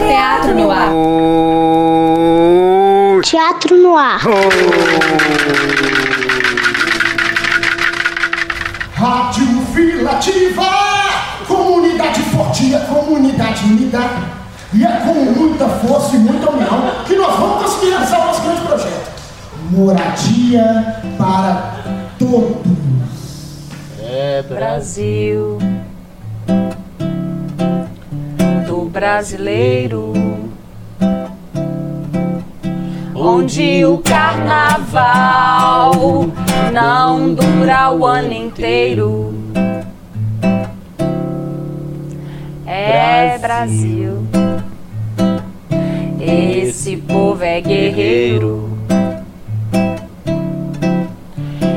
Teatro no ar. Teatro no ar. Rádio Filativa, é comunidade unida. E é com muita força e muita união que nós vamos conseguir realizar o nosso grande projeto. Moradia para todos. É, Brasil do brasileiro, onde o carnaval não dura o ano inteiro. É Brasil, esse povo é guerreiro.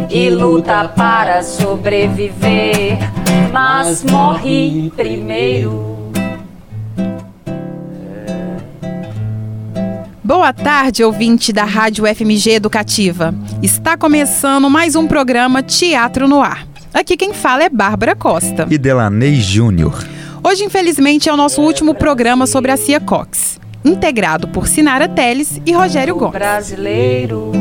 e luta para sobreviver, mas morre primeiro. Boa tarde, ouvinte da Rádio FMG Educativa. Está começando mais um programa Teatro no Ar. Aqui quem fala é Bárbara Costa. E Delaney Júnior. Hoje, infelizmente, é o nosso último programa sobre a Cia Cox, integrado por Sinara Teles e Rogério Gomes. Brasileiro.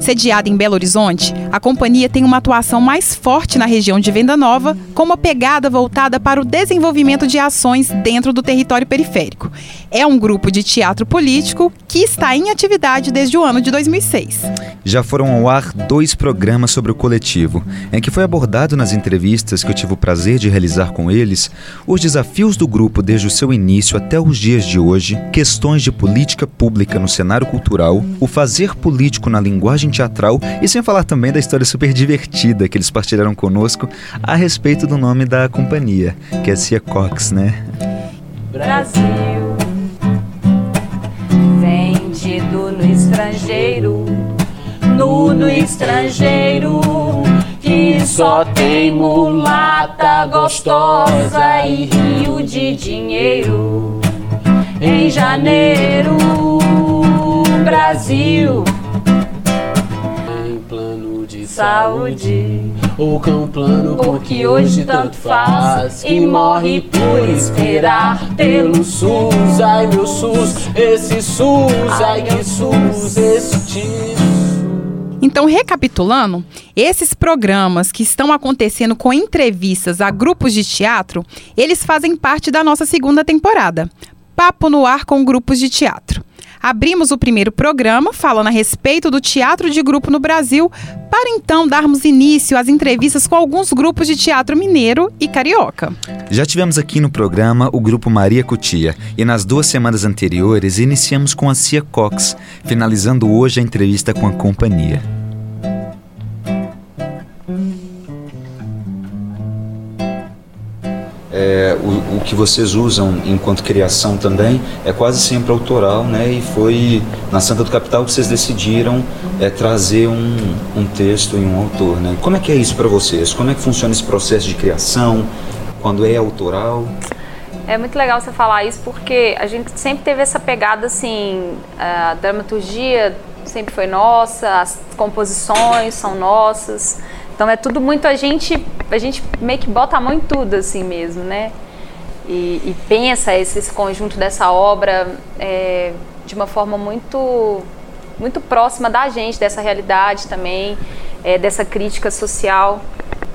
Sediada em Belo Horizonte, a companhia tem uma atuação mais forte na região de Venda Nova, com uma pegada voltada para o desenvolvimento de ações dentro do território periférico. É um grupo de teatro político que está em atividade desde o ano de 2006. Já foram ao ar dois programas sobre o coletivo, em que foi abordado nas entrevistas que eu tive o prazer de realizar com eles os desafios do grupo desde o seu início até os dias de hoje, questões de política pública no cenário cultural, o fazer político na linguagem teatral e sem falar também da história super divertida que eles partilharam conosco a respeito do nome da companhia, que é Cia Cox, né? Brasil, no estrangeiro, no estrangeiro, que só tem mulata gostosa e rio de dinheiro. Em janeiro, Brasil, saúde. É um plano Porque hoje tanto faz e morre por esperar pelo SUS. Ai meu SUS, esse SUS, ai que SUS, este Então, recapitulando, esses programas que estão acontecendo com entrevistas a grupos de teatro, eles fazem parte da nossa segunda temporada. Papo no ar com grupos de teatro. Abrimos o primeiro programa falando a respeito do teatro de grupo no Brasil, para então darmos início às entrevistas com alguns grupos de teatro mineiro e carioca. Já tivemos aqui no programa o grupo Maria Cutia e nas duas semanas anteriores iniciamos com a Cia Cox, finalizando hoje a entrevista com a companhia. Que vocês usam enquanto criação também é quase sempre autoral, né? E foi na Santa do Capital que vocês decidiram é, trazer um, um texto e um autor, né? Como é que é isso para vocês? Como é que funciona esse processo de criação? Quando é autoral? É muito legal você falar isso porque a gente sempre teve essa pegada assim, a dramaturgia sempre foi nossa, as composições são nossas. Então é tudo muito a gente, a gente meio que bota a mão em tudo assim mesmo, né? E, e pensa esse, esse conjunto dessa obra é, de uma forma muito, muito próxima da gente, dessa realidade também, é, dessa crítica social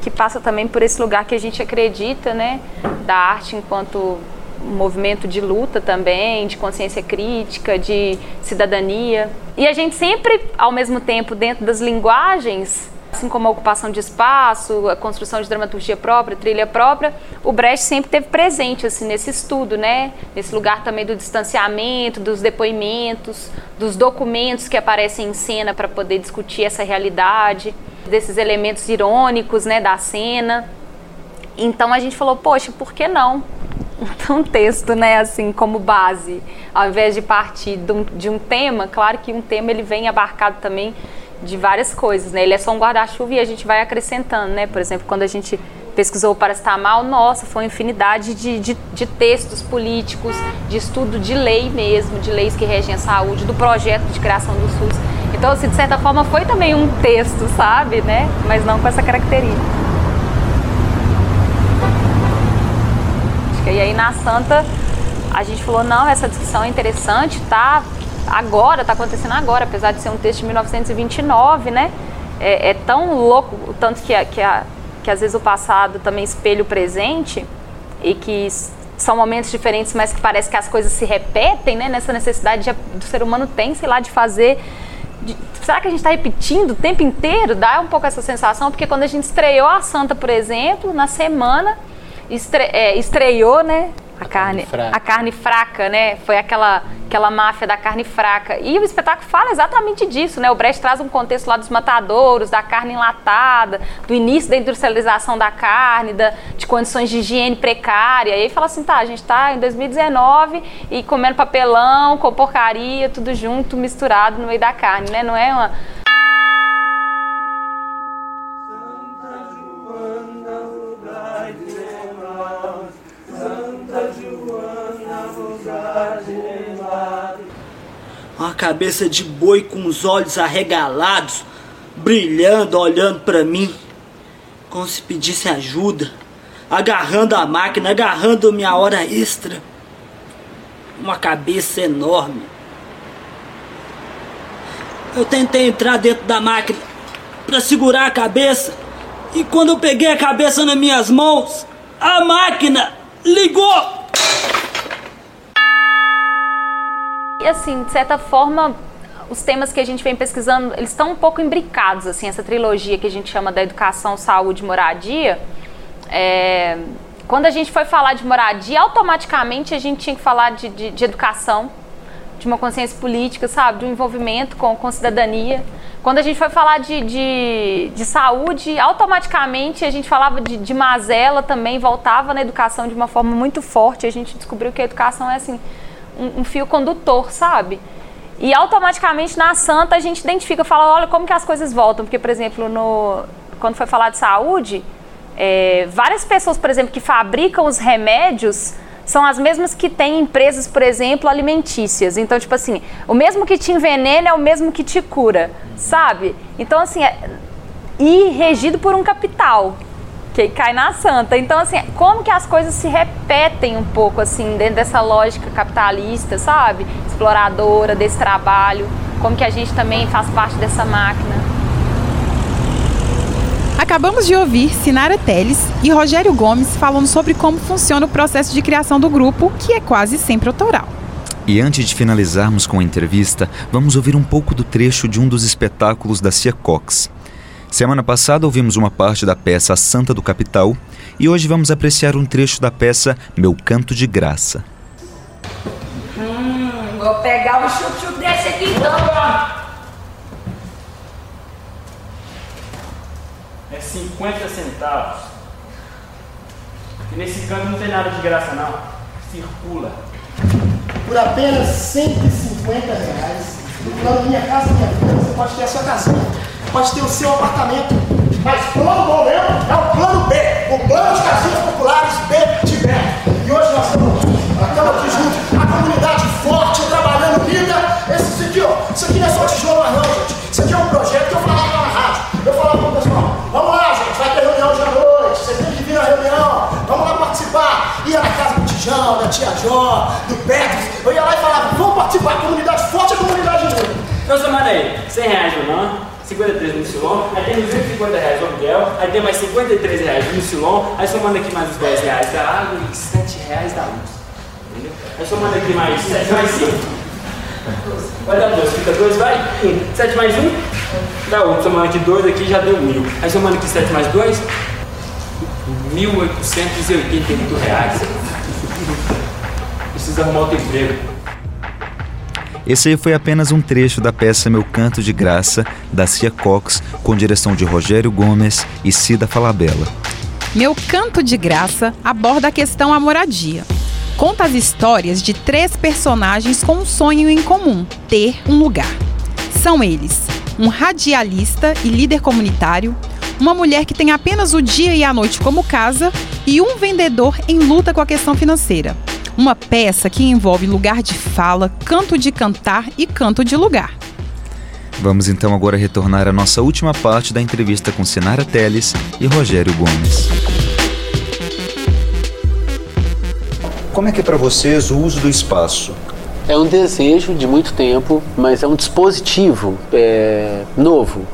que passa também por esse lugar que a gente acredita, né? Da arte enquanto movimento de luta também, de consciência crítica, de cidadania. E a gente sempre, ao mesmo tempo, dentro das linguagens, assim como a ocupação de espaço, a construção de dramaturgia própria, trilha própria, o Brecht sempre teve presente assim nesse estudo, né? Nesse lugar também do distanciamento, dos depoimentos, dos documentos que aparecem em cena para poder discutir essa realidade, desses elementos irônicos, né, da cena. Então a gente falou, poxa, por que não? um texto, né, assim, como base, ao invés de partir de um, de um tema, claro que um tema ele vem abarcado também de várias coisas, né? Ele é só um guarda-chuva e a gente vai acrescentando, né? Por exemplo, quando a gente pesquisou o paracetamol, nossa, foi uma infinidade de, de, de, textos políticos, de estudo de lei mesmo, de leis que regem a saúde, do projeto de criação do SUS. Então, assim, de certa forma, foi também um texto, sabe, né? Mas não com essa característica. E aí na Santa a gente falou, não, essa discussão é interessante, tá agora, tá acontecendo agora, apesar de ser um texto de 1929, né? É, é tão louco, o tanto que, que, a, que às vezes o passado também espelha o presente e que são momentos diferentes, mas que parece que as coisas se repetem, né? Nessa necessidade de, do ser humano tem, sei lá, de fazer. De, será que a gente está repetindo o tempo inteiro? Dá um pouco essa sensação, porque quando a gente estreou a Santa, por exemplo, na semana, estre, é, estreou, né? A, a carne, carne a carne fraca, né? Foi aquela, aquela máfia da carne fraca. E o espetáculo fala exatamente disso, né? O Brecht traz um contexto lá dos matadouros, da carne enlatada, do início da industrialização da carne, da, de condições de higiene precária. E aí fala assim, tá, a gente tá em 2019 e comendo papelão, com porcaria, tudo junto, misturado no meio da carne, né? Não é uma Uma cabeça de boi com os olhos arregalados, brilhando, olhando para mim, como se pedisse ajuda, agarrando a máquina, agarrando minha hora extra. Uma cabeça enorme. Eu tentei entrar dentro da máquina para segurar a cabeça, e quando eu peguei a cabeça nas minhas mãos, a máquina ligou! Assim, de certa forma, os temas que a gente vem pesquisando, eles estão um pouco imbricados, assim, essa trilogia que a gente chama da educação, saúde e moradia. É, quando a gente foi falar de moradia, automaticamente a gente tinha que falar de, de, de educação, de uma consciência política, sabe? De um envolvimento com, com cidadania. Quando a gente foi falar de, de, de saúde, automaticamente a gente falava de, de mazela também, voltava na educação de uma forma muito forte. A gente descobriu que a educação é assim um, um fio condutor, sabe? E automaticamente na Santa a gente identifica, fala, olha como que as coisas voltam. Porque, por exemplo, no, quando foi falar de saúde, é, várias pessoas, por exemplo, que fabricam os remédios são as mesmas que têm empresas, por exemplo, alimentícias. Então, tipo assim, o mesmo que te envenena é o mesmo que te cura, sabe? Então, assim, é, e regido por um capital que cai na santa. Então, assim, como que as coisas se repetem um pouco, assim, dentro dessa lógica capitalista, sabe? Exploradora, desse trabalho. Como que a gente também faz parte dessa máquina. Acabamos de ouvir Sinara Teles e Rogério Gomes falando sobre como funciona o processo de criação do grupo, que é quase sempre autoral. E antes de finalizarmos com a entrevista, vamos ouvir um pouco do trecho de um dos espetáculos da Cia Cox. Semana passada ouvimos uma parte da peça Santa do Capital e hoje vamos apreciar um trecho da peça Meu Canto de Graça. Hum, vou pegar um chup-chup desse aqui então. É 50 centavos. E nesse canto não tem nada de graça não. Circula. Por apenas 150 reais, no plano Minha Casa Minha Vida, você pode ter a sua casinha pode ter o seu apartamento. Mas plano bom é o plano B, o plano de casinhas populares B de Beto. E hoje nós estamos, estamos aqui juntos, a comunidade forte, trabalhando unida. Esse aqui, ó, isso aqui não é só tijolo, não, gente. Isso aqui é um projeto que eu falava na rádio. Eu falava para o pessoal, vamos lá, gente, vai ter reunião hoje à noite, você tem que vir na reunião, vamos lá participar. Ia na casa do Tijão, da tia Jó, do Petros, eu ia lá e falava, vamos participar, comunidade forte a comunidade unida. Então, semana aí, 100 reais não? 53 no Silon, aí tem 250 reais o aluguel, aí tem mais 53 reais no Silon, aí somando aqui mais os 10 reais da água e 7 reais da luz. Entendeu? Aí somando aqui mais 7 mais 5. Vai dar 2, fica 2, vai? 1. 7 mais 1, dá 1. Somando aqui 2 aqui já deu 1.000. Aí somando aqui 7 mais 2, 1.888 reais. Precisa arrumar outro emprego. Esse foi apenas um trecho da peça Meu Canto de Graça, da Cia Cox, com direção de Rogério Gomes e Cida Falabella. Meu Canto de Graça aborda a questão a moradia. Conta as histórias de três personagens com um sonho em comum: ter um lugar. São eles um radialista e líder comunitário, uma mulher que tem apenas o dia e a noite como casa e um vendedor em luta com a questão financeira. Uma peça que envolve lugar de fala, canto de cantar e canto de lugar. Vamos então agora retornar à nossa última parte da entrevista com Sinara Teles e Rogério Gomes. Como é que é para vocês o uso do espaço? É um desejo de muito tempo, mas é um dispositivo é, novo,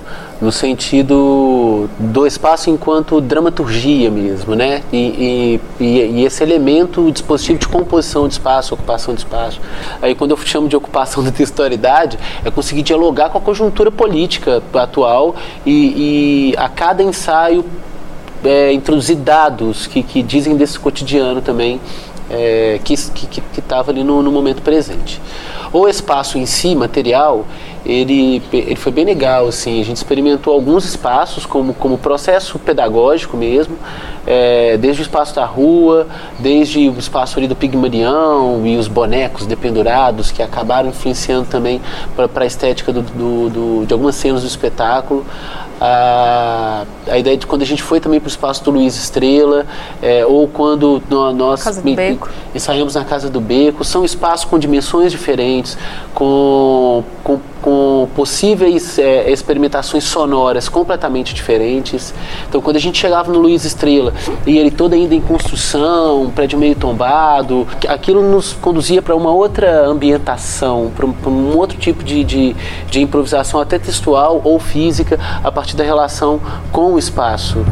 no sentido do espaço enquanto dramaturgia mesmo, né? E, e, e, esse elemento, o dispositivo de composição de espaço, ocupação de espaço. Aí quando eu chamo de ocupação da textualidade, é conseguir dialogar com a conjuntura política atual e, e a cada ensaio é, introduzir dados que, que dizem desse cotidiano também é, que estava ali no, no, momento presente. O espaço em si, material, ele, ele foi bem legal, assim, a gente experimentou alguns espaços como, como processo pedagógico mesmo, é, desde o espaço da rua, desde o espaço ali do Pigmalião e os bonecos dependurados que acabaram influenciando também para a estética do, do, do, de algumas cenas do espetáculo, a, a ideia de quando a gente foi também para o espaço do Luiz Estrela, é, ou quando nós ensaiamos na Casa do Beco, são espaços com dimensões diferentes, com, com, com possíveis é, experimentações sonoras completamente diferentes. Então, quando a gente chegava no Luiz Estrela e ele todo ainda em construção, um prédio meio tombado, aquilo nos conduzia para uma outra ambientação, para um, um, outro tipo de, de, de improvisação, até textual ou física, a partir da relação com o espaço.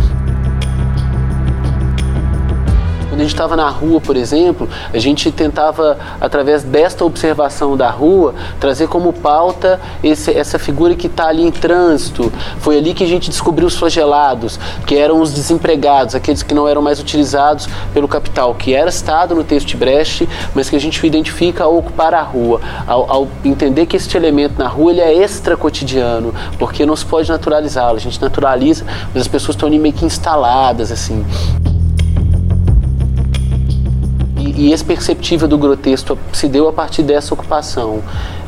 Quando a gente estava na rua, por exemplo, a gente tentava, através desta observação da rua, trazer como pauta esse, essa figura que está ali em trânsito. Foi ali que a gente descobriu os flagelados, que eram os desempregados, aqueles que não eram mais utilizados pelo capital, que era estado no texto de Brecht, mas que a gente identifica ao ocupar a rua, ao, ao entender que este elemento na rua ele é extra cotidiano, porque não se pode naturalizá-lo. A gente naturaliza, mas as pessoas estão ali meio que instaladas, assim e esse perceptível do grotesco se deu a partir dessa ocupação.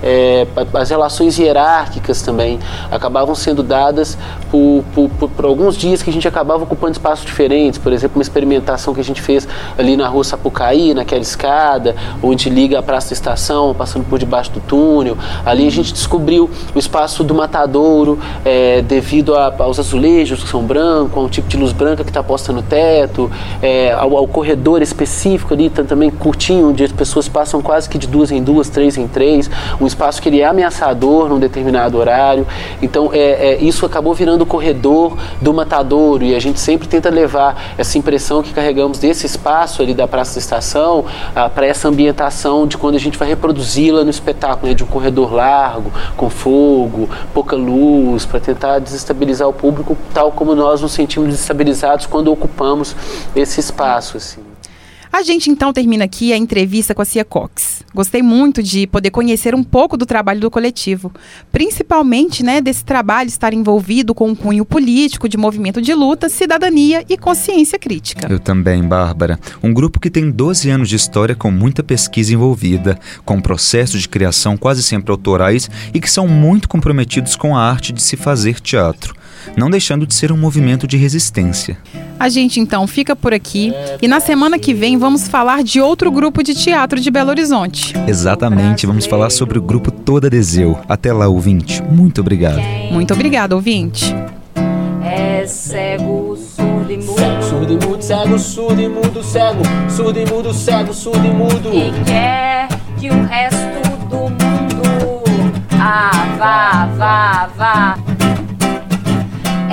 É, as relações hierárquicas também acabavam sendo dadas por, por, por, por, alguns dias que a gente acabava ocupando espaços diferentes. Por exemplo, uma experimentação que a gente fez ali na rua Sapucaí, naquela escada, onde liga a Praça da Estação, passando por debaixo do túnel. Ali a gente descobriu o espaço do matadouro, é, devido a, aos azulejos que são brancos, a um tipo de luz branca que está posta no teto, é, ao, ao corredor específico ali também também curtinho, onde as pessoas passam quase que de duas em duas, três em três, um espaço que ele é ameaçador num determinado horário. Então, é, é isso acabou virando o corredor do matadouro e a gente sempre tenta levar essa impressão que carregamos desse espaço ali da Praça da Estação ah, para essa ambientação de quando a gente vai reproduzi-la no espetáculo, né, de um corredor largo, com fogo, pouca luz, para tentar desestabilizar o público, tal como nós nos sentimos desestabilizados quando ocupamos esse espaço. Assim. A gente então termina aqui a entrevista com a Cia Cox. Gostei muito de poder conhecer um pouco do trabalho do coletivo, principalmente né, desse trabalho estar envolvido com um cunho político de movimento de luta, cidadania e consciência crítica. Eu também, Bárbara. Um grupo que tem 12 anos de história com muita pesquisa envolvida, com processos de criação quase sempre autorais e que são muito comprometidos com a arte de se fazer teatro não deixando de ser um movimento de resistência. A gente então fica por aqui e na semana que vem vamos falar de outro grupo de teatro de Belo Horizonte. Exatamente, vamos falar sobre o grupo Toda Deseu. Até lá, ouvinte. Muito obrigado. Muito obrigado, ouvinte. É cego, surdo e mudo. Cego, surdo e mudo, cego, surdo e mudo, cego, surdo e mudo, cego, surdo e mudo. E quer que o resto do mundo ah, vá, vá, vá.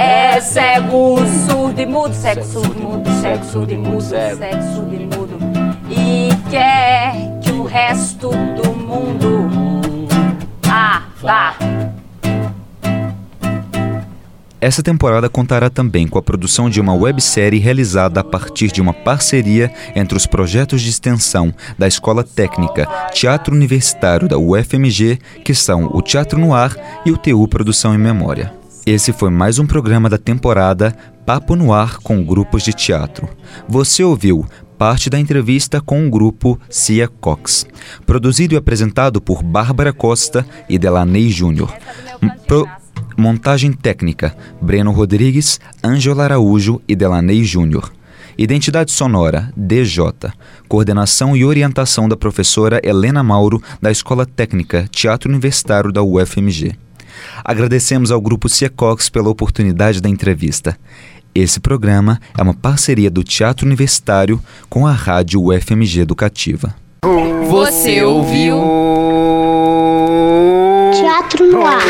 É cego, surdo e mudo, cego, surdo e mudo, cego, surdo e mudo, cego, surdo e mudo. E quer que o resto do mundo ah, vá. Essa temporada contará também com a produção de uma websérie realizada a partir de uma parceria entre os projetos de extensão da Escola Técnica Teatro Universitário da UFMG, que são o Teatro no Ar e o TU Produção em Memória. Esse foi mais um programa da temporada Papo no Ar com grupos de teatro. Você ouviu parte da entrevista com o grupo Cia Cox, produzido e apresentado por Bárbara Costa e Delaney Júnior. Pro Montagem técnica: Breno Rodrigues, Ângela Araújo e Delaney Júnior. Identidade sonora: DJ. Coordenação e orientação da professora Helena Mauro, da Escola Técnica Teatro Universitário da UFMG. Agradecemos ao grupo Ciecox pela oportunidade da entrevista. Esse programa é uma parceria do Teatro Universitário com a Rádio UFMG Educativa. Você ouviu? Teatro no ar.